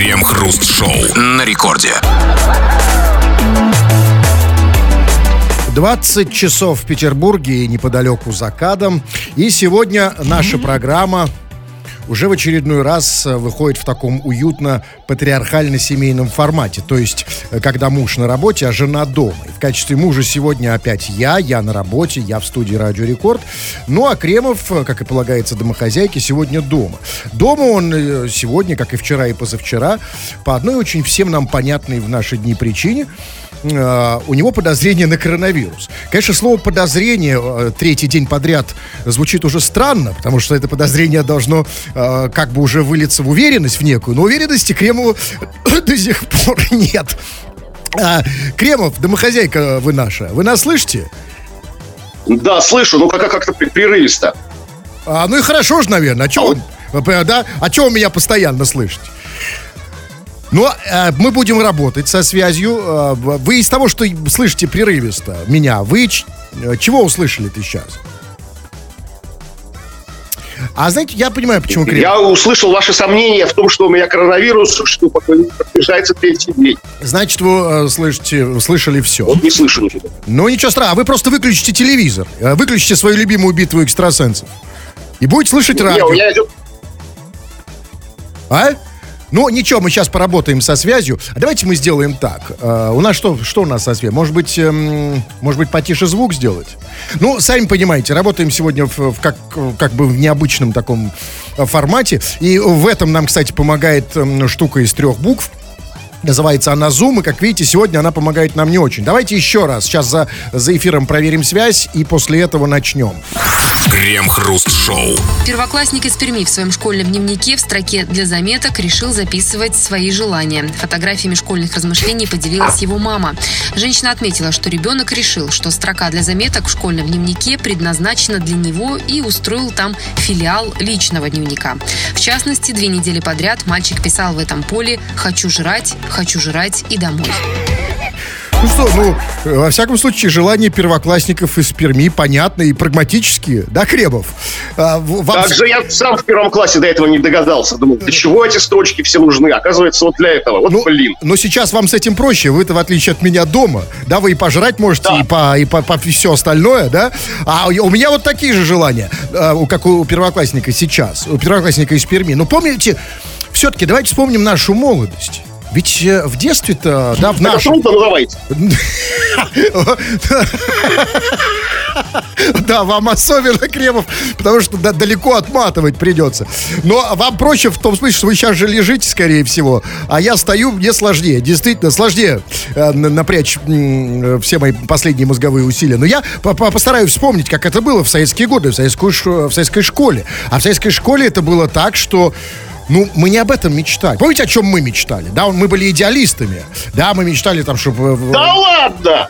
Крем-хруст-шоу на рекорде. 20 часов в Петербурге и неподалеку за Кадом. И сегодня наша программа уже в очередной раз э, выходит в таком уютно патриархально-семейном формате. То есть, э, когда муж на работе, а жена дома. И в качестве мужа сегодня опять я, я на работе, я в студии Радио Рекорд. Ну, а Кремов, э, как и полагается домохозяйке, сегодня дома. Дома он сегодня, как и вчера и позавчера, по одной очень всем нам понятной в наши дни причине – Э, у него подозрение на коронавирус. Конечно, слово подозрение э, третий день подряд звучит уже странно, потому что это подозрение должно э, как бы уже вылиться в уверенность в некую, но уверенности Кремову до сих пор нет. А, Кремов, домохозяйка вы наша, вы нас слышите? Да, слышу, ну как- как-то прерывисто. А, ну и хорошо же, наверное. А что а да? А что вы меня постоянно слышите? Но ну, э, мы будем работать со связью. Э, вы из того, что слышите прерывисто меня, вы ч- э, чего услышали-то сейчас? А знаете, я понимаю, почему крем. Я услышал ваши сомнения в том, что у меня коронавирус, что приближается третий день. Значит, вы э, слышите, слышали все. Вот не слышу ничего. Ну, ничего страшного. Вы просто выключите телевизор. Э, выключите свою любимую битву экстрасенсов. И будете слышать радио. Не, у меня идет... А? Ну, ничего, мы сейчас поработаем со связью. А давайте мы сделаем так. Uh, у нас что, что у нас со связью? Может быть, эм, может быть, потише звук сделать? Ну, сами понимаете, работаем сегодня в, в как, как бы в необычном таком э, формате. И в этом нам, кстати, помогает эм, штука из трех букв. Называется она Zoom, и, как видите, сегодня она помогает нам не очень. Давайте еще раз. Сейчас за, за эфиром проверим связь, и после этого начнем. Крем-хруст-шоу. Первоклассник из Перми в своем школьном дневнике в строке для заметок решил записывать свои желания. Фотографиями школьных размышлений поделилась его мама. Женщина отметила, что ребенок решил, что строка для заметок в школьном дневнике предназначена для него и устроил там филиал личного дневника. В частности, две недели подряд мальчик писал в этом поле «Хочу жрать, хочу жрать и домой». Ну что, ну, во всяком случае, желания первоклассников из Перми понятны и прагматические, да, Кребов? А, вам... Как же я сам в первом классе до этого не догадался. Думал, для чего эти строчки все нужны? Оказывается, вот для этого. Вот ну, блин. Но сейчас вам с этим проще. Вы-то, в отличие от меня, дома. Да, вы и пожрать можете, да. и, по, и по, по все остальное, да? А у меня вот такие же желания, а, как у первоклассника сейчас, у первоклассника из Перми. Но помните, все-таки давайте вспомним нашу молодость. Ведь э, в детстве-то, да, в нашем... ну давайте. Да, вам особенно, Кремов, потому что да, далеко отматывать придется. Но вам проще в том смысле, что вы сейчас же лежите, скорее всего, а я стою, мне сложнее, действительно, сложнее э, напрячь э, все мои последние мозговые усилия. Но я по -по постараюсь вспомнить, как это было в советские годы, в, советскую, в советской школе. А в советской школе это было так, что ну, мы не об этом мечтали. Помните, о чем мы мечтали? Да, мы были идеалистами. Да, мы мечтали там, чтобы... Да ладно!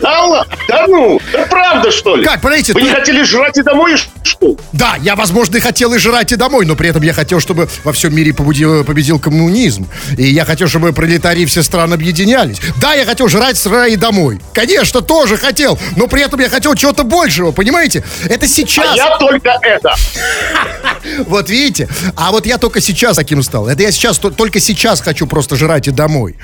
Да ладно, да ну, да правда, что ли? Как, подождите, Вы ты... не хотели жрать и домой, что Да, я, возможно, и хотел и жрать и домой, но при этом я хотел, чтобы во всем мире побудил, победил коммунизм. И я хотел, чтобы пролетарии все страны объединялись. Да, я хотел жрать, срать и домой. Конечно, тоже хотел, но при этом я хотел чего-то большего, понимаете? Это сейчас. А я только это. Вот видите? А вот я только сейчас таким стал. Это я сейчас, только сейчас хочу просто жрать и домой.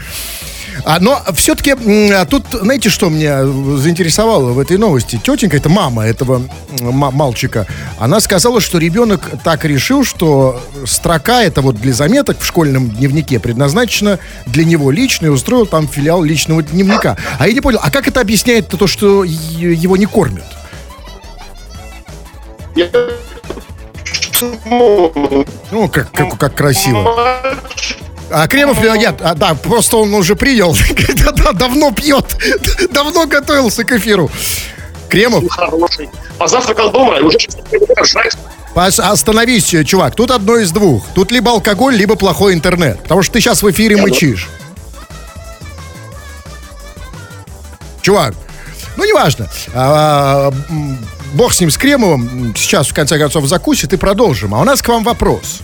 А, но все-таки а тут, знаете, что меня заинтересовало в этой новости? Тетенька, это мама этого мальчика, она сказала, что ребенок так решил, что строка это вот для заметок в школьном дневнике предназначена для него лично и устроил там филиал личного дневника. А я не понял, а как это объясняет то, что его не кормят? Ну, как, как, как красиво. А Кремов, нет, а, да, просто он уже принял. давно пьет, давно готовился к эфиру. Кремов. Хороший. Позавтракал дома уже Остановись, чувак. Тут одно из двух. Тут либо алкоголь, либо плохой интернет. Потому что ты сейчас в эфире мычишь. Чувак, ну, неважно. А, бог с ним, с Кремовым. Сейчас, в конце концов, закусит и продолжим. А у нас к вам вопрос.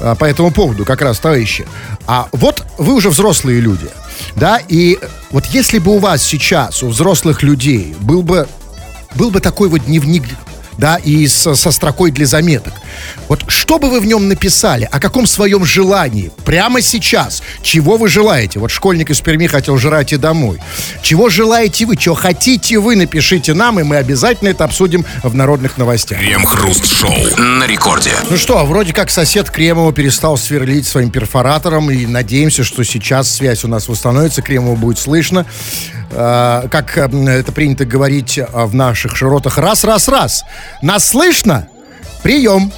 А, по этому поводу, как раз, товарищи. А вот вы уже взрослые люди, да, и вот если бы у вас сейчас, у взрослых людей, был бы, был бы такой вот дневник да, и со, со строкой для заметок. Вот что бы вы в нем написали, о каком своем желании, прямо сейчас, чего вы желаете? Вот школьник из Перми хотел жрать и домой. Чего желаете вы, чего хотите вы, напишите нам, и мы обязательно это обсудим в народных новостях. Крем-хруст-шоу на рекорде. Ну что, вроде как сосед Кремова перестал сверлить своим перфоратором, и надеемся, что сейчас связь у нас восстановится, Кремова будет слышно. Э, как э, это принято говорить в наших широтах, раз, раз, раз. Нас слышно? Прием.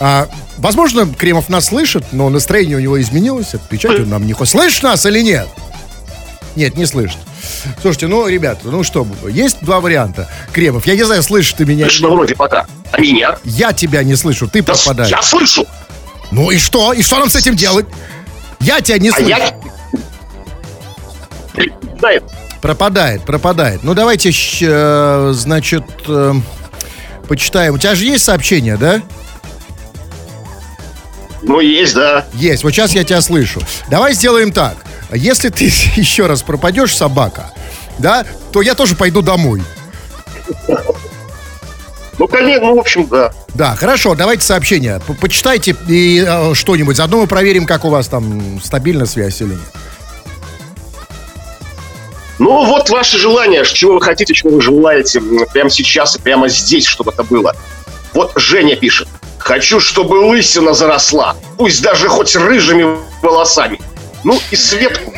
А, возможно, Кремов нас слышит, но настроение у него изменилось. Отвечать он нам не хочет. Слышишь нас или нет? Нет, не слышит. Слушайте, ну, ребята, ну что, есть два варианта. Кремов, я не знаю, слышишь ты меня. Слышно вроде пока. А меня? Я тебя не слышу, ты да пропадаешь. Я слышу. Ну и что? И что нам с этим делать? Я тебя не а слышу. Я... Пропадает. Пропадает, пропадает. Ну давайте, э, значит, э, почитаем. У тебя же есть сообщение, да? Ну, есть, да. Есть. Вот сейчас я тебя слышу. Давай сделаем так. Если ты еще раз пропадешь, собака, да, то я тоже пойду домой. Ну, конечно, ну, в общем, да. Да, хорошо, давайте сообщение. Почитайте и э, что-нибудь. Заодно мы проверим, как у вас там стабильна связь или нет. Ну, вот ваше желание, чего вы хотите, чего вы желаете прямо сейчас и прямо здесь, чтобы это было. Вот Женя пишет. Хочу, чтобы лысина заросла, пусть даже хоть рыжими волосами. Ну и Светку.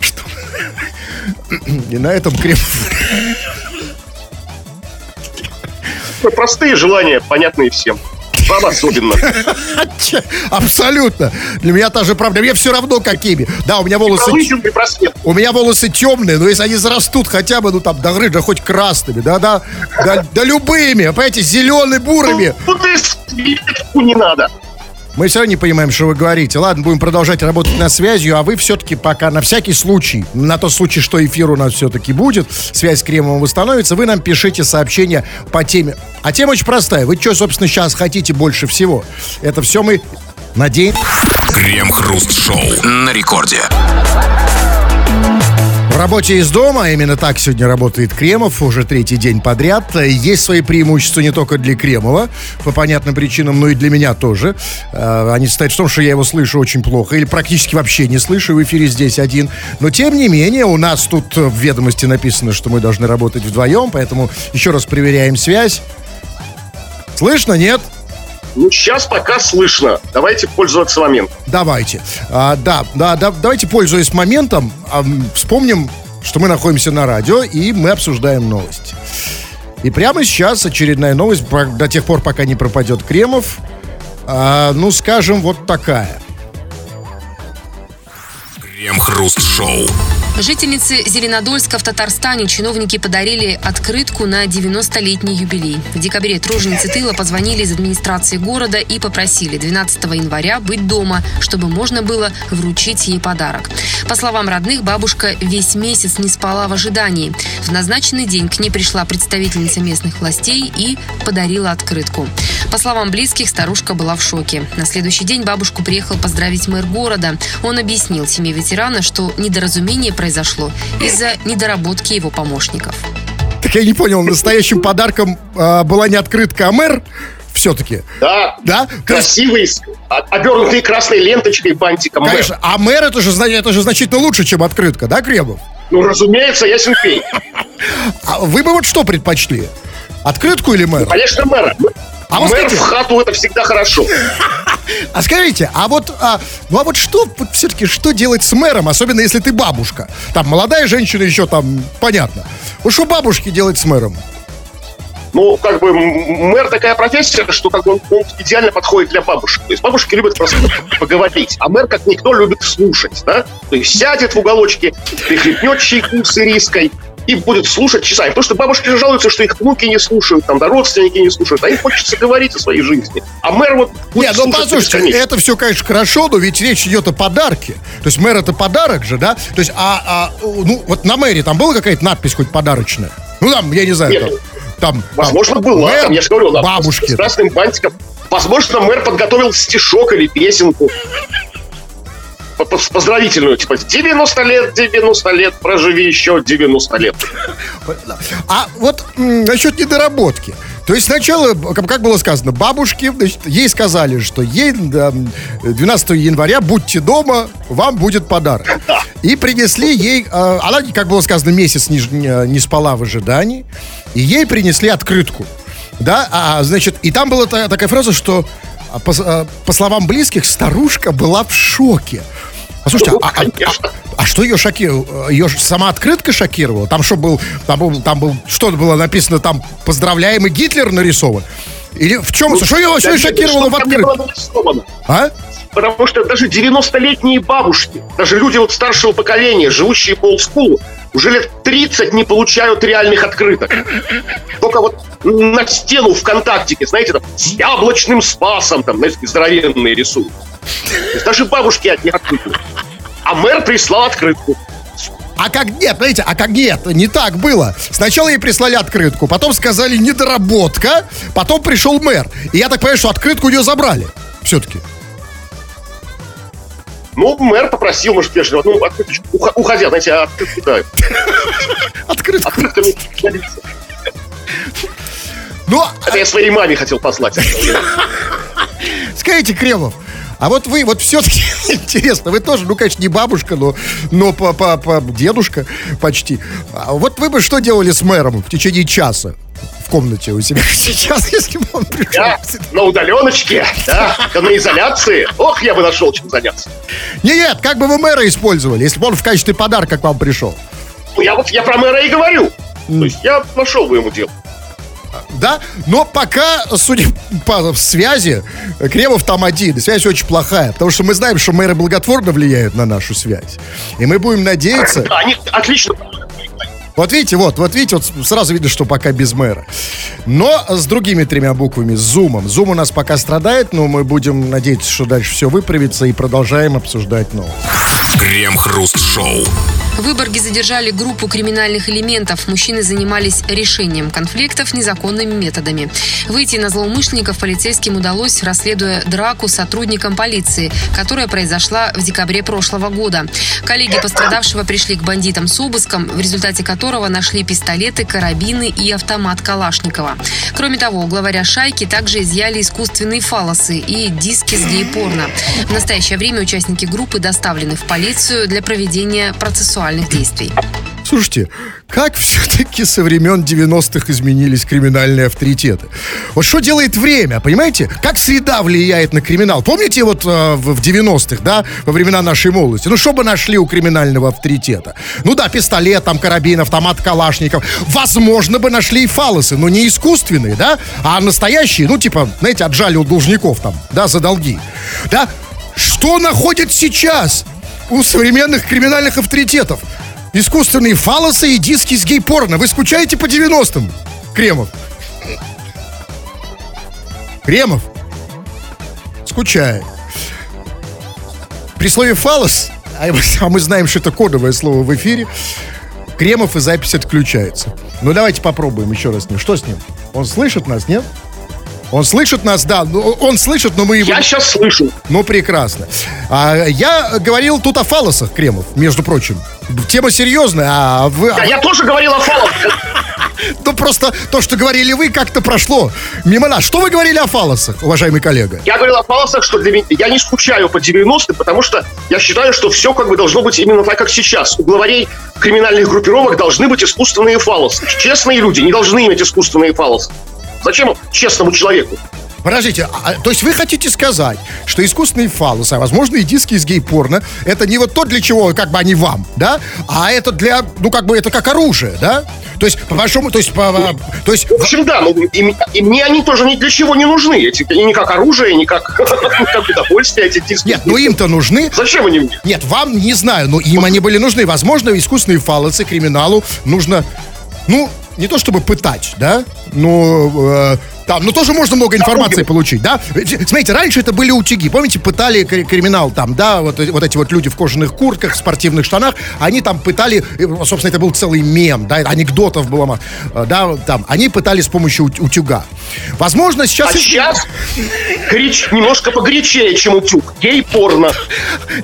Что? И на этом крем... Простые желания, понятные всем. Вам особенно. Абсолютно. Для меня та же правда. Мне все равно какими. Да, у меня волосы... У меня волосы темные, но если они зарастут хотя бы, ну там, до рыжа, хоть красными, да, да, да, да любыми, понимаете, зелеными, бурыми. Ну, ты не надо. Мы все равно не понимаем, что вы говорите. Ладно, будем продолжать работать на связью, а вы все-таки пока на всякий случай, на тот случай, что эфир у нас все-таки будет, связь с Кремовым восстановится, вы нам пишите сообщение по теме. А тема очень простая. Вы что, собственно, сейчас хотите больше всего? Это все мы надеемся. Крем-хруст-шоу на рекорде. В работе из дома, именно так сегодня работает Кремов, уже третий день подряд. Есть свои преимущества не только для Кремова, по понятным причинам, но и для меня тоже. Э, они состоят в том, что я его слышу очень плохо, или практически вообще не слышу, в эфире здесь один. Но, тем не менее, у нас тут в ведомости написано, что мы должны работать вдвоем, поэтому еще раз проверяем связь. Слышно, нет? Ну, сейчас пока слышно. Давайте пользоваться моментом. Давайте. А, да, да, да, давайте, пользуясь моментом, а, вспомним, что мы находимся на радио, и мы обсуждаем новость. И прямо сейчас очередная новость, до тех пор, пока не пропадет Кремов. А, ну, скажем, вот такая. Крем-хруст-шоу. Жительнице Зеленодольска в Татарстане чиновники подарили открытку на 90-летний юбилей. В декабре труженицы тыла позвонили из администрации города и попросили 12 января быть дома, чтобы можно было вручить ей подарок. По словам родных, бабушка весь месяц не спала в ожидании. В назначенный день к ней пришла представительница местных властей и подарила открытку. По словам близких, старушка была в шоке. На следующий день бабушку приехал поздравить мэр города. Он объяснил семье ветерана, что недоразумение произошло произошло из-за недоработки его помощников. Так я не понял, настоящим подарком э, была не открытка, а мэр все-таки. Да. Да? Красивый, обернутый красной ленточкой, бантиком. Конечно. Мэр. А мэр это же, это же значительно лучше, чем открытка, да, Кремов? Ну, разумеется, я пей. А вы бы вот что предпочли? Открытку или мэра? Ну, конечно, мэра. А Мэр скажите, в хату это всегда хорошо. А скажите, а вот, а, ну а вот что вот все-таки что делать с мэром, особенно если ты бабушка? Там молодая женщина еще там понятно. Вот что бабушки делать с мэром? Ну, как бы мэр такая профессия, что как бы он, он идеально подходит для бабушек. То есть бабушки любят просто поговорить, а мэр, как никто, любит слушать, да? То есть сядет в уголочке, прихлепнет чайку с ириской, и будет слушать часами. Потому что бабушки же жалуются, что их внуки не слушают, там, да, родственники не слушают, а им хочется говорить о своей жизни. А мэр вот будет Нет, ну послушайте, это все, конечно, хорошо, но ведь речь идет о подарке. То есть мэр это подарок же, да? То есть, а, а ну, вот на мэре там была какая-то надпись хоть подарочная? Ну, там, я не знаю, Нет, там, там, Возможно, там, была, мэр, там, я же говорил, да, бабушки. С красным бантиком. Возможно, мэр подготовил стишок или песенку. Поздравительную, типа 90 лет, 90 лет, проживи еще 90 лет. А вот насчет недоработки. То есть сначала, как было сказано, бабушке, значит, ей сказали, что ей 12 января будьте дома, вам будет подарок. И принесли ей, а, она, как было сказано, месяц не, не спала в ожидании, и ей принесли открытку. Да, а, значит, и там была такая фраза, что а, по, а, по словам близких, старушка была в шоке. Послушайте, ну, а, а, а, а что ее шокировало? Ее сама открытка шокировала? Там что был, там был, там был, что было написано, там поздравляемый Гитлер нарисован? Или в чем, ну, что ее вообще шокировало в открытке? А? Потому что даже 90-летние бабушки, даже люди вот старшего поколения, живущие по олдскулу, уже лет 30 не получают реальных открыток. Только вот на стену ВКонтактике, знаете, там, с яблочным спасом, там, знаете, здоровенные рисуют. Даже бабушки от них открытки. А мэр прислал открытку. А как нет, знаете, а как нет, не так было. Сначала ей прислали открытку, потом сказали недоработка, потом пришел мэр. И я так понимаю, что открытку ее забрали. Все-таки. Ну, мэр попросил, может, вежливо, ну, открыточку, уходя, знаете, открытку, да. Открытку. Открытку. Ну, Это я своей маме хотел послать. Скажите, Кремов, а вот вы, вот все-таки интересно, вы тоже, ну, конечно, не бабушка, но, но по, по, по дедушка почти. А вот вы бы что делали с мэром в течение часа? в комнате у себя сейчас, если бы он пришел. Я на удаленочке, да, на изоляции. Ох, я бы нашел чем заняться. Не, нет, как бы вы мэра использовали, если бы он в качестве подарка к вам пришел? Ну, я вот, я про мэра и говорю. То есть я нашел бы ему дело да, но пока, судя по связи, Кремов там один, связь очень плохая, потому что мы знаем, что мэры благотворно влияют на нашу связь, и мы будем надеяться... Да, они отлично вот видите, вот, вот видите, вот сразу видно, что пока без мэра. Но с другими тремя буквами, с зумом. Зум у нас пока страдает, но мы будем надеяться, что дальше все выправится и продолжаем обсуждать новости. Крем-хруст-шоу. В Выборге задержали группу криминальных элементов. Мужчины занимались решением конфликтов незаконными методами. Выйти на злоумышленников полицейским удалось, расследуя драку сотрудникам полиции, которая произошла в декабре прошлого года. Коллеги пострадавшего пришли к бандитам с обыском, в результате которого нашли пистолеты, карабины и автомат Калашникова. Кроме того, главаря шайки также изъяли искусственные фалосы и диски с гей-порно. В настоящее время участники группы доставлены в полицию для проведения процессуальных сексуальных действий. Слушайте, как все-таки со времен 90-х изменились криминальные авторитеты? Вот что делает время, понимаете? Как среда влияет на криминал? Помните вот э, в 90-х, да, во времена нашей молодости? Ну, что бы нашли у криминального авторитета? Ну да, пистолет, там, карабин, автомат Калашников. Возможно бы нашли и фалосы, но не искусственные, да, а настоящие, ну, типа, знаете, отжали у должников там, да, за долги. Да? Что находят сейчас? У современных криминальных авторитетов. Искусственные фалосы и диски с гей-порно. Вы скучаете по 90-м? Кремов. Кремов. Скучает. При слове фалос, а, а мы знаем, что это кодовое слово в эфире, Кремов и запись отключается. Ну давайте попробуем еще раз с ним. Что с ним? Он слышит нас, нет? Он слышит нас, да, ну, он слышит, но мы его... Я сейчас слышу. Ну, прекрасно. А, я говорил тут о фалосах, Кремов, между прочим. Тема серьезная, а вы... Да, я тоже говорил о фалосах. Ну, просто то, что говорили вы, как-то прошло мимо нас. Что вы говорили о фалосах, уважаемый коллега? Я говорил о фалосах, что для меня... Я не скучаю по 90-м, потому что я считаю, что все как бы должно быть именно так, как сейчас. У главарей криминальных группировок должны быть искусственные фалосы. Честные люди не должны иметь искусственные фалосы. Зачем честному человеку? Подождите, а, то есть вы хотите сказать, что искусственные фалосы, а возможно и диски из гей-порно, это не вот то, для чего как бы они вам, да? А это для, ну как бы это как оружие, да? То есть, по большому, то есть, по, то есть... В общем, да, ну, и, и мне они тоже ни для чего не нужны. Эти, ни как оружие, ни как, как удовольствие эти диски. Нет, ну им-то нужны. Зачем они мне? Нет, вам не знаю, но им они были нужны. Возможно, искусственные фалосы криминалу нужно, ну, не то чтобы пытать, да, но э, Там, ну тоже можно много информации получить, да? Смотрите, раньше это были утюги. Помните, пытали кри- криминал там, да, вот, вот эти вот люди в кожаных куртках, в спортивных штанах, они там пытали, собственно, это был целый мем, да, анекдотов было, э, да, там, они пытали с помощью ут- утюга. Возможно, сейчас... А сейчас горяч- немножко погорячее, чем утюг. Гей-порно.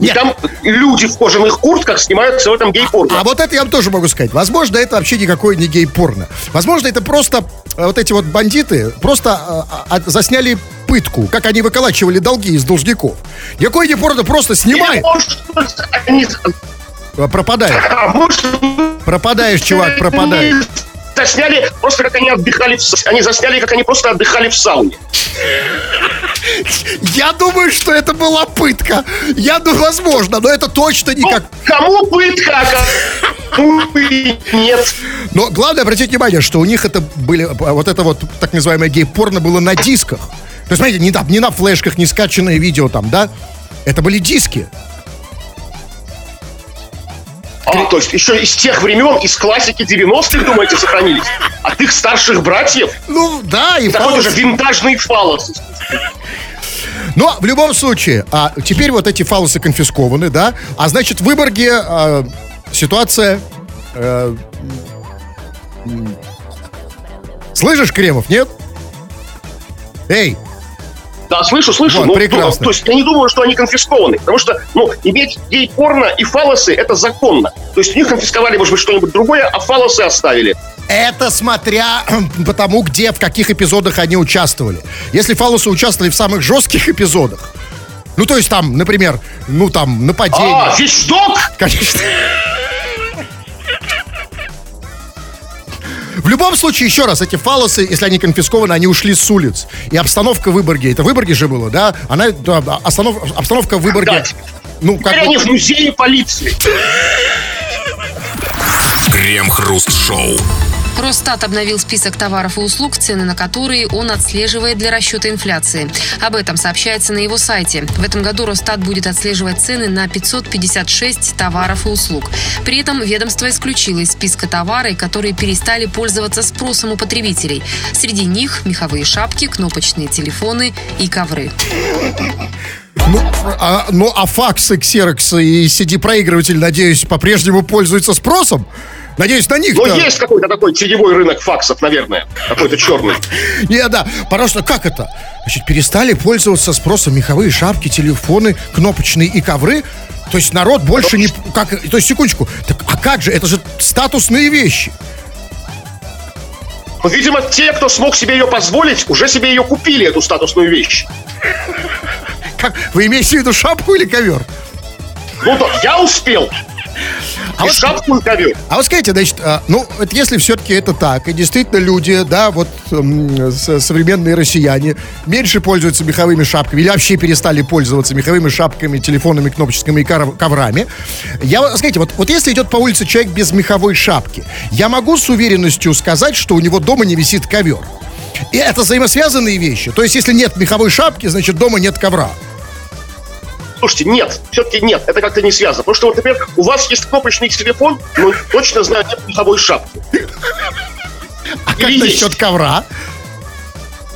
И там люди в кожаных куртках снимаются в этом гей-порно. А вот это я вам тоже могу сказать. Возможно, это вообще никакой не гей-порно. Возможно, это просто э, вот эти вот бандиты просто э, а, засняли пытку, как они выколачивали долги из должников. Никакой не порно, просто они- э, пропадаешь. чувак, пропадаешь. Засняли просто, как они отдыхали в Они засняли, как они просто отдыхали в сауне. Я думаю, что это была пытка. Я думаю, возможно, но это точно Ну, никак. кому пытка, нет. Но главное обратить внимание, что у них это были, вот это вот так называемое гей-порно было на дисках. То есть, смотрите, не, там, не на флешках, не скачанное видео там, да? Это были диски. А, то есть еще из тех времен, из классики 90-х, думаете, сохранились? От их старших братьев? Ну, да, и Такой фалос- же винтажный фалос. Но в любом случае, а, теперь вот эти фалосы конфискованы, да? А значит, в Выборге а, ситуация... э, слышишь, Кремов, нет? Эй, Да, слышу, слышу. Вот, но, прекрасно. ну, то есть я не думаю, что они конфискованы. Потому что, ну, иметь гей-порно и фалосы – это законно. То есть у них конфисковали, может быть, что-нибудь другое, а фалосы оставили. это смотря по тому, где, в каких эпизодах они участвовали. Если фалосы участвовали в самых жестких эпизодах, ну, то есть там, например, ну, там, нападение... А, вещдок? Конечно. В любом случае, еще раз, эти фалосы, если они конфискованы, они ушли с улиц. И обстановка в Выборге, это в Выборге же было, да? Она, да, останов- обстановка в Выборге, Опять. ну, как Теперь бы... они в музее полиции. Крем-хруст-шоу. Росстат обновил список товаров и услуг, цены на которые он отслеживает для расчета инфляции. Об этом сообщается на его сайте. В этом году Росстат будет отслеживать цены на 556 товаров и услуг. При этом ведомство исключило из списка товары, которые перестали пользоваться спросом у потребителей. Среди них меховые шапки, кнопочные телефоны и ковры. Ну, а, ну, а факсы, ксероксы и CD-проигрыватель, надеюсь, по-прежнему пользуются спросом? Надеюсь, на них Но есть какой-то такой теневой рынок факсов, наверное. Какой-то черный. Не, да, просто как это? Значит, перестали пользоваться спросом меховые шапки, телефоны, кнопочные и ковры? То есть народ больше не... Как, то есть, секундочку. Так, а как же? Это же статусные вещи. Ну, видимо, те, кто смог себе ее позволить, уже себе ее купили, эту статусную вещь. Как, вы имеете в виду шапку или ковер? Ну, то я успел. А и вот- шапку, и ковер. А вот скажите, значит, а, ну, вот если все-таки это так, и действительно люди, да, вот м, с- современные россияне меньше пользуются меховыми шапками или вообще перестали пользоваться меховыми шапками, телефонами, кнопочками и коврами. Я, скажите, вот, вот если идет по улице человек без меховой шапки, я могу с уверенностью сказать, что у него дома не висит ковер. И это взаимосвязанные вещи. То есть, если нет меховой шапки, значит, дома нет ковра. Слушайте, нет, все-таки нет, это как-то не связано. Потому что, вот, например, у вас есть кнопочный телефон, но точно знаю, нет меховой шапки. А как насчет ковра?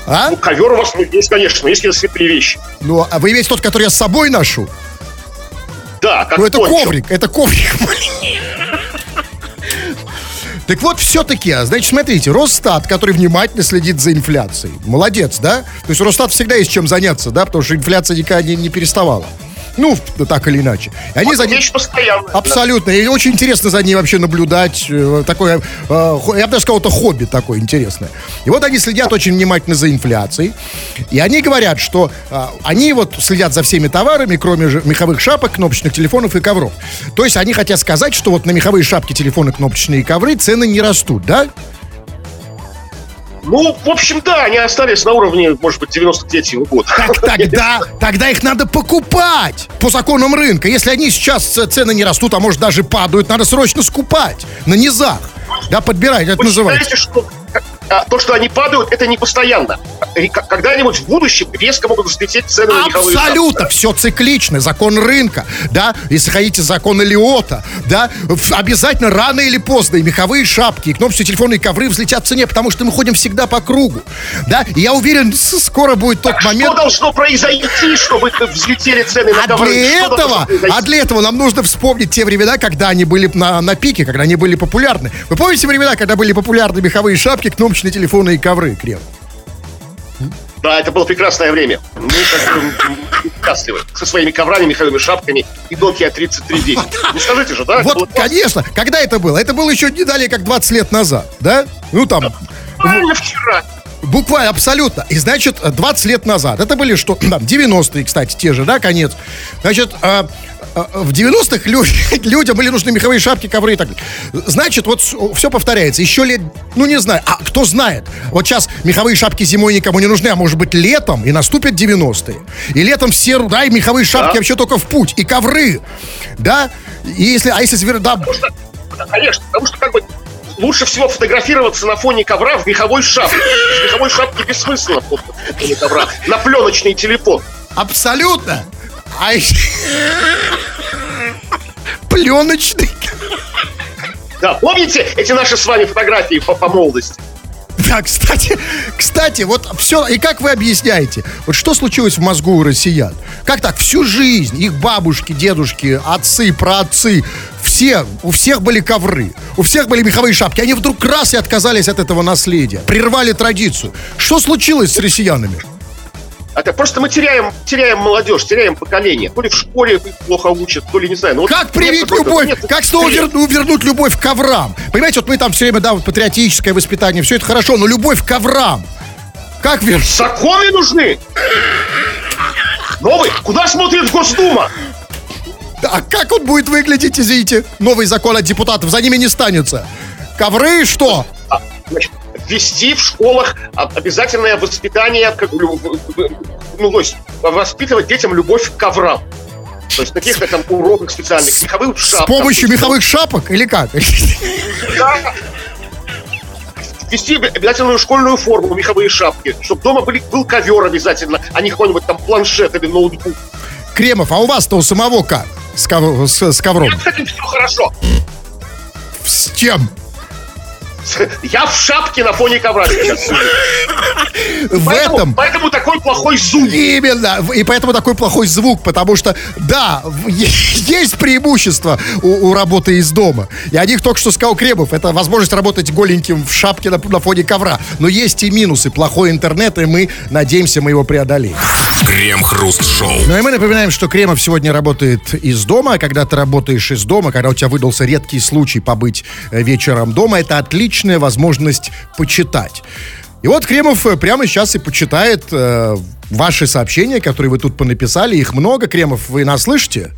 А? Ну, ковер у вас ну, есть, конечно, есть какие-то святые вещи. Ну, а вы имеете тот, который я с собой ношу? Да, как Ну, это пончо. коврик, это коврик. Так вот, все-таки, а, значит, смотрите, Росстат, который внимательно следит за инфляцией, молодец, да? То есть Росстат всегда есть чем заняться, да, потому что инфляция никогда не, не переставала. Ну, так или иначе. И они за ней... Вещь постоянная. Абсолютно. И очень интересно за ней вообще наблюдать. э, Такое, э, я бы даже сказал, это хобби такое интересное. И вот они следят очень внимательно за инфляцией. И они говорят, что а, они вот следят за всеми товарами, кроме же меховых шапок, кнопочных телефонов и ковров. То есть они хотят сказать, что вот на меховые шапки, телефоны, кнопочные и ковры цены не растут, да? Ну, в общем, да, они остались на уровне, может быть, 93-го года. Так тогда, тогда их надо покупать по законам рынка. Если они сейчас цены не растут, а может даже падают, надо срочно скупать на низах. Да, подбирать, это Вы называется. считаете, что а, то, что они падают, это не постоянно. когда-нибудь в будущем резко могут взлететь цены на меховые Абсолютно, все циклично, закон рынка, да, если хотите закон Элиота, да, обязательно рано или поздно и меховые шапки, и кнопочные телефонные ковры взлетят в цене, потому что мы ходим всегда по кругу, да, и я уверен, скоро будет тот Так момент... Что должно произойти, чтобы взлетели цены на А ковры? для Что этого, а для этого нам нужно вспомнить те времена, когда они были на, на пике, когда они были популярны. Вы помните времена, когда были популярны меховые шапки, кнопочные телефоны и ковры, Крем? Да, это было прекрасное время. Мы м, счастливы со своими коврами, меховыми шапками и Nokia 3310. Ну скажите же, да? Вот, конечно, когда это было? Это было еще не далее, как 20 лет назад, да? Ну, там, Буквально вчера. Буквально, абсолютно. И, значит, 20 лет назад, это были что, там, 90-е, кстати, те же, да, конец. Значит, а, в 90-х лю- людям были нужны меховые шапки, ковры и так далее. Значит, вот все повторяется. Еще лет, ну, не знаю, а кто знает. Вот сейчас меховые шапки зимой никому не нужны, а может быть летом, и наступят 90-е. И летом все, да, и меховые шапки Да. вообще только в путь. И ковры, да. И если, а если, звер- да, Потому что, конечно, потому что как бы лучше всего фотографироваться на фоне ковра в меховой шапке. В меховой шапке бессмысленно фото на фоне ковра. На пленочный телефон. Абсолютно. А еще... Пленочный. Да, помните эти наши с вами фотографии по, по молодости? Да, кстати, кстати, вот все, и как вы объясняете, вот что случилось в мозгу у россиян? Как так, всю жизнь их бабушки, дедушки, отцы, праотцы, все, у всех были ковры, у всех были меховые шапки, они вдруг раз и отказались от этого наследия, прервали традицию. Что случилось с россиянами? Это просто мы теряем, теряем молодежь, теряем поколение. То ли в школе плохо учат, то ли не знаю. Ну, Как привить любовь? нет Как снова привет. вер- ну, вернуть любовь к коврам? Понимаете, вот мы там все время, да, вот патриотическое воспитание, все это хорошо, но любовь к коврам. Как вернуть? Законы нужны. Новый? Куда смотрит Госдума? А как он будет выглядеть, извините? Новый закон от депутатов, за ними не станется. Ковры что? Ввести в школах а, обязательное воспитание, как, ну, то есть воспитывать детям любовь к коврам. То есть каких-то там уроках специальных, меховых С шапках. помощью меховых шапок или как? Да. Ввести обязательную школьную форму, меховые шапки, чтобы дома были, был ковер обязательно, а не какой-нибудь там планшет или ноутбук. Кремов, а у вас-то у самого как? С, ков- с- с ковром? С этим все хорошо. С чем? Я в шапке на фоне ковра сейчас. В Поэтому, этом... поэтому такой плохой зум. Именно. И поэтому такой плохой звук, потому что, да, есть преимущество у, у работы из дома. И о них только что сказал Кремов. Это возможность работать голеньким в шапке на, на фоне ковра. Но есть и минусы. Плохой интернет, и мы надеемся, мы его преодолеем. Крем-хруст-шоу. Ну и мы напоминаем, что Кремов сегодня работает из дома. А Когда ты работаешь из дома, когда у тебя выдался редкий случай побыть э, вечером дома, это отличная возможность почитать. И вот Кремов э, прямо сейчас и почитает э, ваши сообщения, которые вы тут понаписали. Их много, Кремов, вы нас слышите?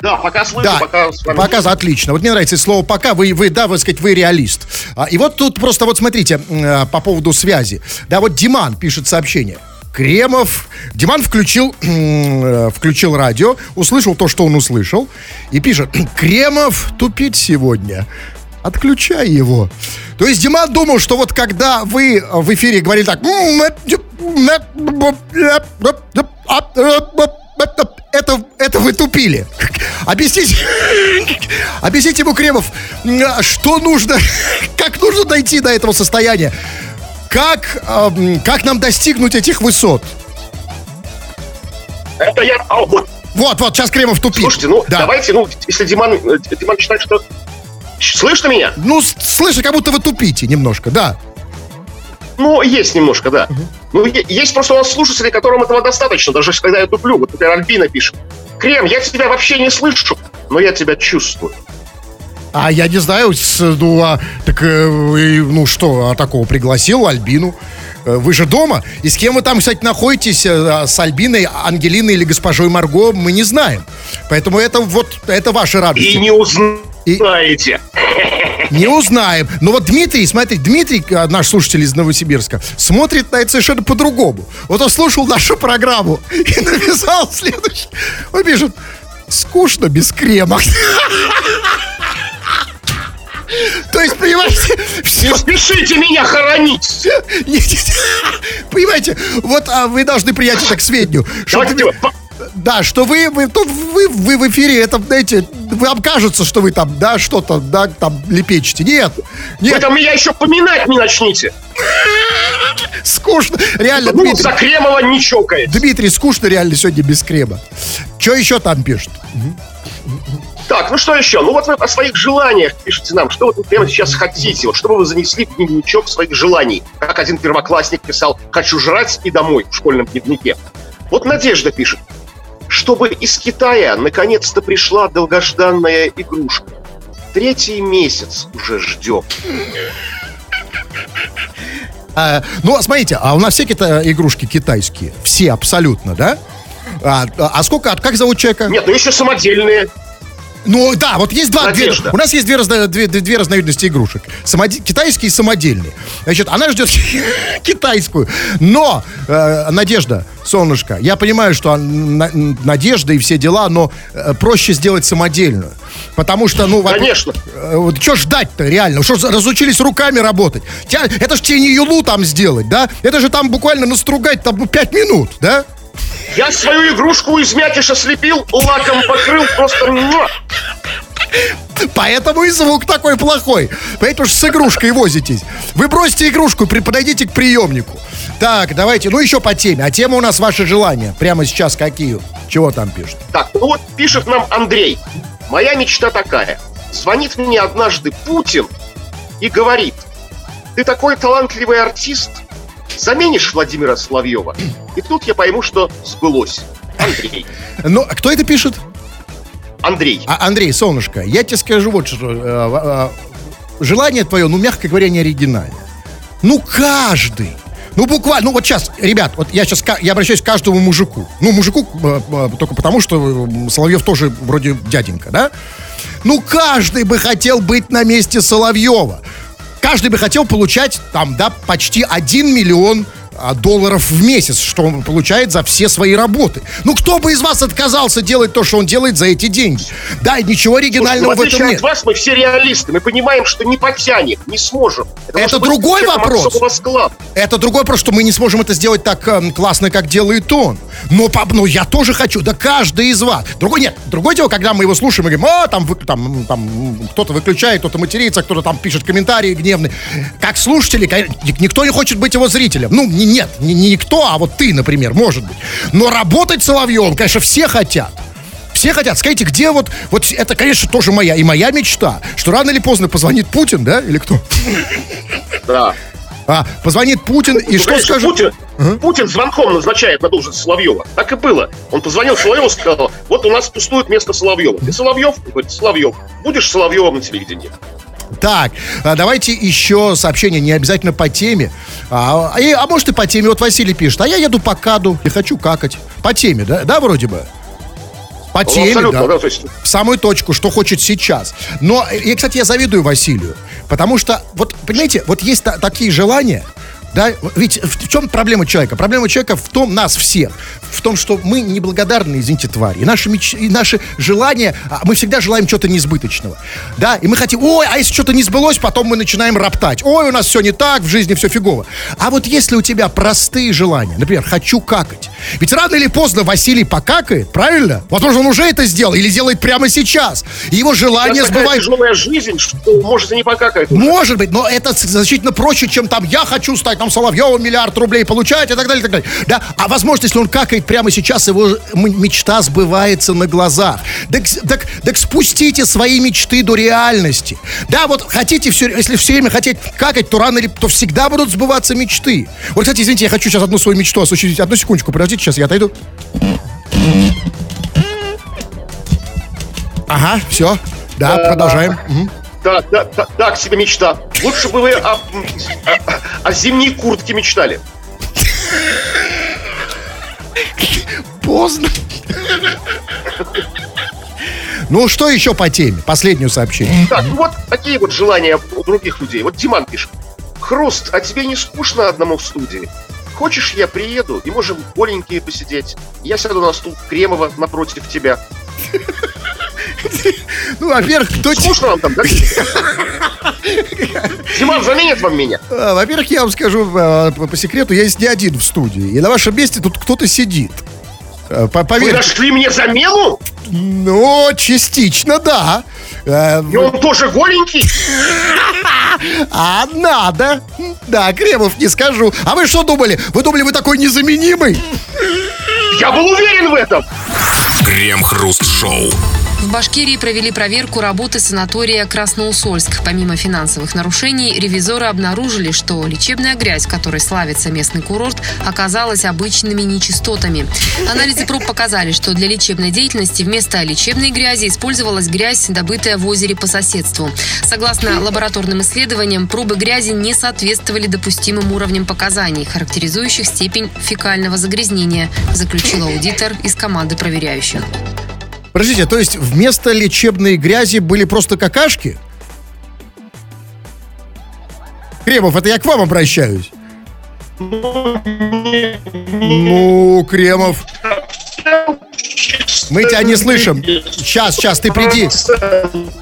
Да, пока слышу, Да, пока с вами- пока отлично. Вот мне нравится слово «пока». Вы, вы, да, вы сказать, вы реалист. А, и вот тут просто вот смотрите э, по поводу связи. Да, вот Диман пишет сообщение. Кремов. Диман включил, э, включил радио, услышал то, что он услышал, и пишет, Кремов тупит сегодня. Отключай его. То есть Диман думал, что вот когда вы в эфире говорили так, это, это вы тупили. Объясните, объясните ему, Кремов, что нужно, как нужно дойти до этого состояния? Как, как нам достигнуть этих высот? Это я... а, вот, Вот, вот, сейчас Кремов тупит. слушайте, ну, Да. давайте, ну, если Диман, э, Диман считает, что... Слышно меня? Ну, слышу, как будто вы тупите немножко, да. Ну, есть немножко, да. Ну, е- есть просто у нас слушатели, которым этого достаточно, даже когда я туплю. Вот, например, Альбина пишет. Крем, я тебя вообще не слышу, но я тебя чувствую. А я не знаю, ну, а, так, э, ну что, а такого пригласил Альбину. Э, Вы же дома. И с кем вы там, кстати, находитесь, э, с Альбиной, Ангелиной или госпожой Марго, мы не знаем. Поэтому это вот, это ваши радости. И не узнаете. Не узнаем. Но вот Дмитрий, смотри, Дмитрий, а, наш слушатель из Новосибирска, смотрит на это совершенно по-другому. Вот он слушал нашу программу и написал следующее. Он пишет, скучно без крема. То есть, понимаете, все, Не спешите меня хоронить! понимаете, вот а, вы должны принять это к сведению. Давайте, да, что вы, вы, тут вы, вы в эфире, это, знаете, вам кажется, что вы там, да, что-то, да, там лепечете. Нет, Вы нет, там меня еще поминать не начните. скучно. Реально, Ну, Дмитрий, за Кремова не чокает. Дмитрий, скучно реально сегодня без крема. Что еще там пишут? Так, ну что еще? Ну вот вы о своих желаниях пишите нам. Что вы прямо сейчас хотите? Вот чтобы вы занесли в дневничок своих желаний. Как один первоклассник писал «Хочу жрать и домой» в школьном дневнике. Вот Надежда пишет. Чтобы из Китая наконец-то пришла долгожданная игрушка. Третий месяц уже ждем. А, ну, смотрите, а у нас все кита- игрушки китайские. Все абсолютно, да? А, а сколько, а как зовут человека? Нет, ну еще самодельные. Ну да, вот есть два. Две, у нас есть две, разно- две, две- разновидности игрушек. Самоде- китайские и самодельные. Значит, она ждет китайскую. Но, э, Надежда, солнышко, я понимаю, что на- Надежда и все дела, но э, проще сделать самодельную. Потому что, ну, Конечно. Э, Вот что ждать-то реально? Что разучились руками работать? Тя- это ж тебе не юлу там сделать, да? Это же там буквально настругать там ну, пять минут, да? Я свою игрушку из мякиша слепил, лаком покрыл, просто... Поэтому и звук такой плохой. Поэтому что с игрушкой возитесь. Вы бросьте игрушку, при- подойдите к приемнику. Так, давайте, ну еще по теме. А тема у нас ваши желания. Прямо сейчас какие? Чего там пишут? Так, ну вот пишет нам Андрей. Моя мечта такая. Звонит мне однажды Путин и говорит, ты такой талантливый артист, заменишь Владимира Соловьева. И тут я пойму, что сбылось. Андрей. Ну, а кто это пишет? Андрей. А, Андрей, солнышко, я тебе скажу вот что. э, э, желание твое, ну, мягко говоря, не оригинальное. Ну, каждый. Ну, буквально, ну вот сейчас, ребят, вот я сейчас, я обращаюсь к каждому мужику. Ну, мужику э, только потому, что Соловьев тоже вроде дяденька, да? Ну, каждый бы хотел быть на месте Соловьева. Каждый бы хотел получать там, да, почти 1 миллион долларов в месяц, что он получает за все свои работы. Ну, кто бы из вас отказался делать то, что он делает за эти деньги? Да, и ничего Слушайте, ну, оригинального в в отличие этом от нет. вас, мы все реалисты. Мы понимаем, что не потянем, не сможем. Это быть другой вопрос. Это другой вопрос, что мы не сможем это сделать так эм, классно, как делает он. Но, ну я тоже хочу, да каждый из вас. Другой нет. Другое дело, когда мы его слушаем и говорим, а, там, вы- там, там кто-то выключает, кто-то матерится, кто-то там пишет комментарии гневные. Как слушатели, никто не хочет быть его зрителем. Ну, не- нет, не, не никто, а вот ты, например, может быть. Но работать Соловьевым, конечно, все хотят. Все хотят. Скажите, где вот... Вот это, конечно, тоже моя и моя мечта, что рано или поздно позвонит Путин, да, или кто? Да. А, позвонит Путин и Ну, что скажет? Путин, Путин звонком назначает на должность Соловьева. Так и было. Он позвонил Соловьеву и сказал, вот у нас пустует место Соловьева. Ты Соловьев? Он говорит, Соловьев. Будешь Соловьевым на телевидении. Так, а давайте еще сообщение, не обязательно по теме. А, и- а может и по теме. Вот Василий пишет, а я еду по КАДу и хочу какать. По теме, да? Да, вроде бы? По Ну, теме, да. да, В самую точку, что хочет сейчас. Но, и, кстати, я завидую Василию. Потому что, вот, понимаете, вот есть та- такие желания, да, ведь в, в чем проблема человека? Проблема человека в том, нас всех, в том, что мы неблагодарные, извините, твари. И наши, меч- и наши желания, а, мы всегда желаем чего-то несбыточного. Да, и мы хотим, ой, а если что-то не сбылось, потом мы начинаем роптать. Ой, у нас все не так, в жизни все фигово. А вот если у тебя простые желания, например, хочу какать. Ведь рано или поздно Василий покакает, правильно? Возможно, он уже это сделал или делает прямо сейчас. И его желание сбывается. тяжелая жизнь, что может и не покакает. Может быть, но это значительно проще, чем там я хочу стать там Соловьевым, миллиард рублей получать и так далее, и так далее. Да? А возможно, если он какает прямо сейчас, его мечта сбывается на глазах. Так, так, так спустите свои мечты до реальности. Да, вот хотите все, если все время хотеть какать, то рано или то всегда будут сбываться мечты. Вот, кстати, извините, я хочу сейчас одну свою мечту осуществить. Одну секундочку, подождите, сейчас я отойду. Ага, все. Да, продолжаем. Мгм. Да, да, да, так себе мечта. Лучше бы вы о, о- о зимней куртке мечтали. Поздно. Ну, что еще по теме? Последнее сообщение. Так, ну вот такие вот желания у других людей. Вот Диман пишет. Хруст, а тебе не скучно одному в студии? Хочешь, я приеду и можем голенькие посидеть? Я сяду на стул Кремова напротив тебя. Ну, во-первых, кто, Скучно вам там, да? Диман, заменит вам меня? А, Во-первых, я вам скажу а, по, по секрету, я здесь не один в студии. И на вашем месте тут кто-то сидит. А, по- Вы нашли мне замену? Ну, частично, да. Э, И он тоже голенький? А надо. Да, Кремов, не скажу. А вы что думали? Вы думали, вы такой незаменимый? Я был уверен в этом. Крем-хруст-шоу. В Башкирии провели проверку работы санатория Красноусольск. Помимо финансовых нарушений, ревизоры обнаружили, что лечебная грязь, которой славится местный курорт, оказалась обычными нечистотами. Анализы проб показали, что для лечебной деятельности вместо лечебной грязи использовалась грязь, добытая в озере по соседству. Согласно лабораторным исследованиям, пробы грязи не соответствовали допустимым уровням показаний, характеризующих степень фекального загрязнения, заключил аудитор из команды проверяющих. Подождите, то есть вместо лечебной грязи были просто какашки? Кремов, это я к вам обращаюсь. Ну, Кремов. Мы тебя не слышим. Сейчас, сейчас, ты приди.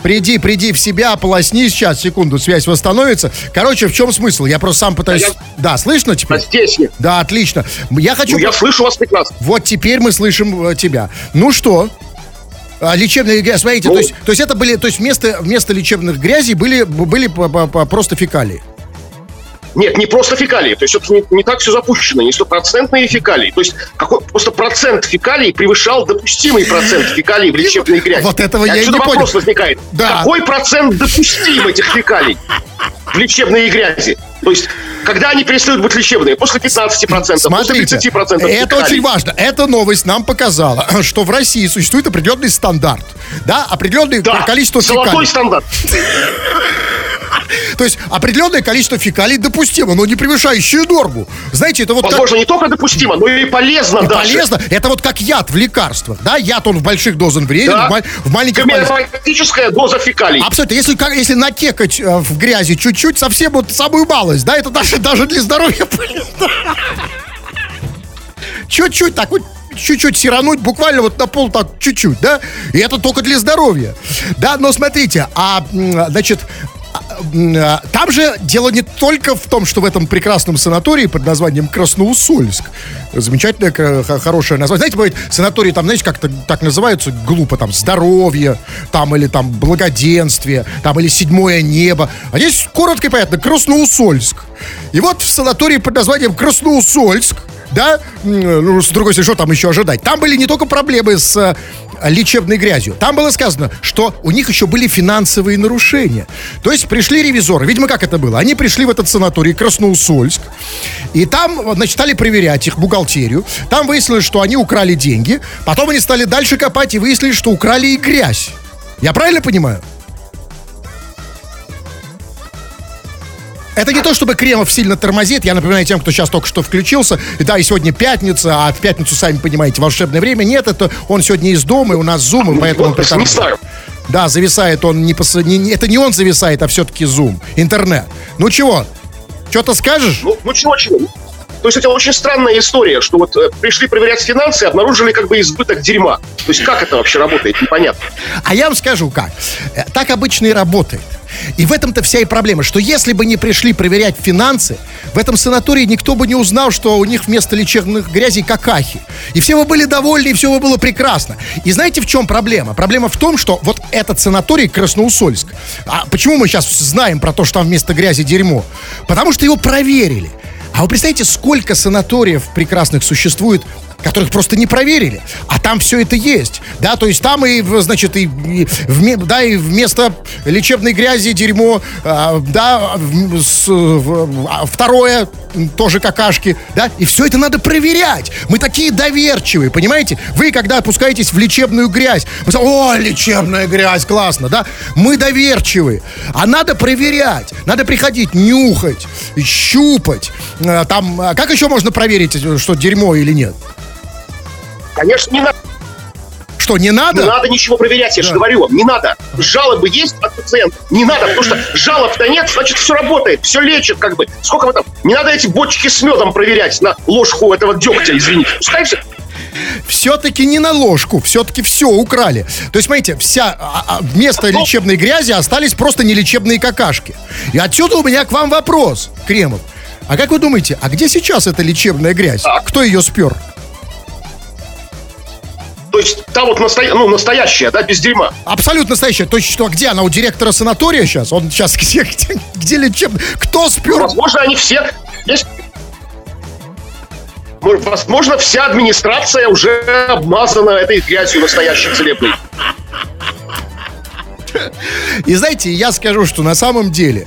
Приди, приди в себя, ополосни сейчас, секунду, связь восстановится. Короче, в чем смысл? Я просто сам пытаюсь... Я- Да, слышно А теперь? здесь нет. Да, отлично. Я хочу... Ну, я слышу вас прекрасно. Вот теперь мы слышим э, тебя. Ну что? А, лечебные грязи, смотрите, Ну. то, есть, то есть это были, то есть вместо, вместо лечебных грязей были, были просто фекалии. Нет, не просто фекалии. То есть это не, не так все запущено, не стопроцентные фекалии. То есть какой, просто процент фекалий превышал допустимый процент фекалий в лечебной грязи. Вот этого я и отсюда не понял. вопрос возникает. Да. Какой процент допустим этих фекалий в лечебной грязи? То есть, когда они перестают быть лечебными? После 15%, Смотрите, после 30% это фекалий. очень важно. Эта новость нам показала, что в России существует определенный стандарт. Да, определенное Да, количество золотой фекалий. стандарт. То есть определенное количество фекалий допустимо, но не превышающее норму. Знаете, это вот как... Возможно, не только допустимо, но и полезно И даже. полезно. Это вот как яд в лекарствах. Да, яд он в больших дозах вреден, Да. в, ма- в маленьких. Гомеопатическая доза фекалий. Абсолютно. Если, как- если накекать э, в грязи чуть-чуть, совсем вот самую малость, да, это даже, даже для здоровья полезно. Чуть-чуть так вот чуть-чуть сирануть, буквально вот на пол так чуть-чуть, да? И это только для здоровья. Да, но смотрите, а, значит, там же дело не только в том, что в этом прекрасном санатории под названием Красноусольск, замечательное, хорошее название. Знаете, бывает санатории там, знаете, как-то так называются глупо, там, здоровье, там, или там, благоденствие, там, или седьмое небо. А здесь коротко и понятно, Красноусольск. И вот в санатории под названием Красноусольск, да, ну, с другой стороны, что там еще ожидать? Там были не только проблемы с э, лечебной грязью. Там было сказано, что у них еще были финансовые нарушения. То есть пришли ревизоры. Видимо, как это было? Они пришли в этот санаторий Красноусольск, и там, вот, значит, стали проверять их бухгалтерию. Там выяснилось, что они украли деньги. Потом они стали дальше копать и выяснили, что украли и грязь. Я правильно понимаю? Это не то, чтобы Кремов сильно тормозит. Я напоминаю тем, кто сейчас только что включился. И да, и сегодня пятница, а в пятницу, сами понимаете, волшебное время. Нет, это он сегодня из дома, и у нас зум, и поэтому... Вот, смысаю. Да, зависает он не, пос- не- не- Это не он зависает, а все-таки зум. Интернет. Ну чего? Что-то скажешь? Ну, ну чего, чего? То есть это очень странная история, что вот э, пришли проверять финансы, обнаружили как бы избыток дерьма. То есть как это вообще работает, непонятно. А я вам скажу как. Э, Так обычно и работает. И в этом-то вся и проблема, что если бы не пришли проверять финансы, в этом санатории никто бы не узнал, что у них вместо лечебных грязей какахи. И все бы были довольны, и все бы было прекрасно. И знаете, в чем проблема? Проблема в том, что вот этот санаторий Красноусольск, а почему мы сейчас знаем про то, что там вместо грязи дерьмо? Потому что его проверили. А вы представляете, сколько санаториев прекрасных существует, которых просто не проверили, а там все это есть, да, то есть там и, в- значит, и, и вме- да, и вместо лечебной грязи дерьмо, а, да, в- с- в- а, второе тоже какашки, да, и все это надо проверять. Мы такие доверчивые, понимаете? Вы, когда опускаетесь в лечебную грязь, вы о, лечебная грязь, классно, да? Мы доверчивые, а надо проверять, надо приходить, нюхать, щупать, А, там, а как еще можно проверить, что дерьмо или нет? Конечно, не надо, Что, не надо? не надо ничего проверять, я же Да. говорю вам, не надо. Жалобы есть от пациента? Не надо, потому что жалоб-то нет, значит, все работает, все лечит, как бы. Сколько вы там? Не надо эти бочки с медом проверять на ложку этого дегтя, извините. Пускай все. все-таки не на ложку, все-таки все украли. То есть, смотрите, вся, а, а, вместо лечебной грязи остались просто нелечебные какашки. И отсюда у меня к вам вопрос, Кремов. А как вы думаете, а где сейчас эта лечебная грязь? Кто ее спер? Есть та вот настоя... ну, настоящая, да, без дерьма. Абсолютно настоящая. То есть что, где она? У директора санатория сейчас? Он сейчас где, где, где лечебный? Кто спер? Возможно, они все... Есть... Возможно, вся администрация уже обмазана этой грязью настоящей целебной. И знаете, я скажу, что на самом деле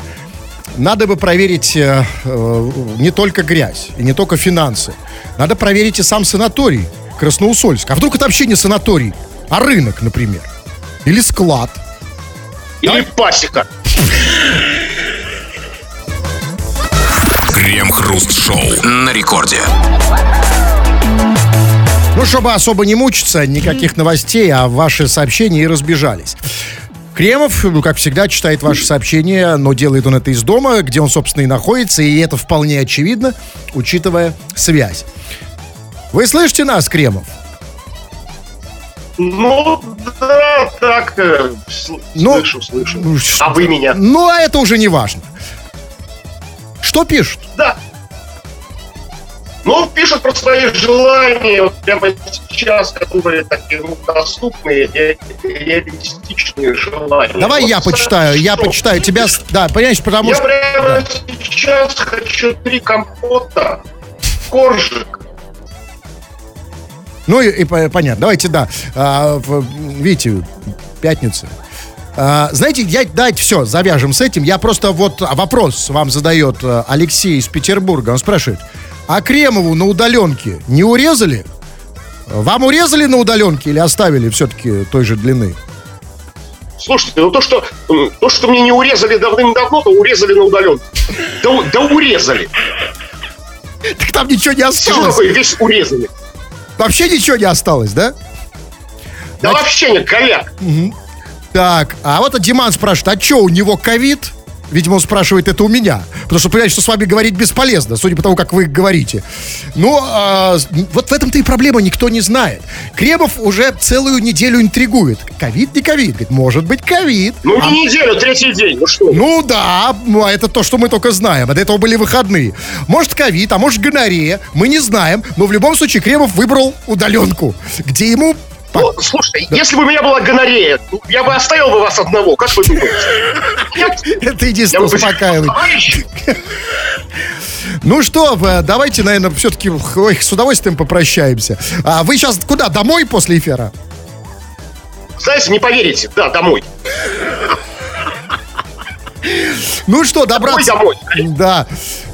надо бы проверить э, э, не только грязь и не только финансы. Надо проверить и сам санаторий Красноусольск. А вдруг это вообще не санаторий, а рынок, например? Или склад? Или да? пасека. Крем-хруст-шоу на рекорде. Ну, чтобы особо не мучиться, никаких новостей, а ваши сообщения и разбежались. Кремов, ну, как всегда, читает ваши сообщения, но делает он это из дома, где он, собственно, и находится, и это вполне очевидно, учитывая связь. Вы слышите нас, Кремов? Ну, да, так, э, ну, слышу, слышу. Ну, а вы меня? Ну, а это уже не важно. Что пишут? Да. Ну, пишут про свои желания, вот прямо сейчас, которые такие ну, доступные реалистичные желания. Давай вот я почитаю, я почитаю. Тебя, да, понимаешь, потому я что... Я прямо да. сейчас хочу три компота, коржик, ну и, и понятно. Давайте, да. А, видите, пятница. А, знаете, я, дайте все, завяжем с этим. Я просто вот вопрос вам задает э, Алексей из Петербурга. Он спрашивает, а Кремову на удаленке не урезали? Вам урезали на удаленке или оставили все-таки той же длины? Слушайте, ну то, что, то, что мне не урезали давным-давно, то урезали на удаленке. Да, да урезали. Так там ничего не осталось. Сижу весь урезали. Вообще ничего не осталось, да? Да Значит... вообще нет, коляк. Угу. Так, а вот Диман спрашивает, а что, у него ковид? Видимо, он спрашивает это у меня. Потому что понимаете, что с вами говорить бесполезно, судя по тому, как вы говорите. Но а, вот в этом-то и проблема, никто не знает. Кремов уже целую неделю интригует. Ковид, не ковид? Говорит, может быть, ковид. Ну, не а... неделю, третий день, ну что? Ну да, ну, а это то, что мы только знаем. А до этого были выходные. Может, ковид, а может, гонорея. Мы не знаем. Но в любом случае, Кремов выбрал удаленку, где ему ну, слушай, если бы у меня была гонорея, я бы оставил бы вас одного, как вы думаете? Это единственное успокаивает. Ну что, давайте, наверное, все-таки с удовольствием попрощаемся. А вы сейчас куда? Домой после эфира? Знаете, не поверите, да, домой. Ну что, добраться... Домой, домой. Да.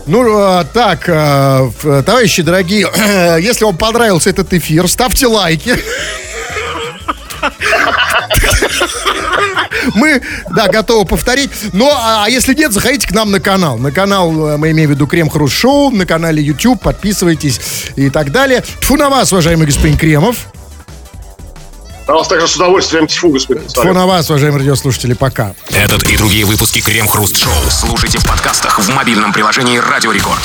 Ну, э, так, э, товарищи дорогие, если вам понравился этот эфир, ставьте лайки. Мы, да, готовы повторить. Но, а, а если нет, заходите к нам на канал. На канал, э, мы имеем в виду Крем Хруст Шоу, на канале YouTube, подписывайтесь и так далее. Тфу на вас, уважаемый господин Кремов. На вас также с удовольствием тьфу, господин Тьфу на вас, уважаемые радиослушатели, пока. Этот и другие выпуски Крем Хруст Шоу слушайте в подкастах в мобильном приложении Радио Рекорд.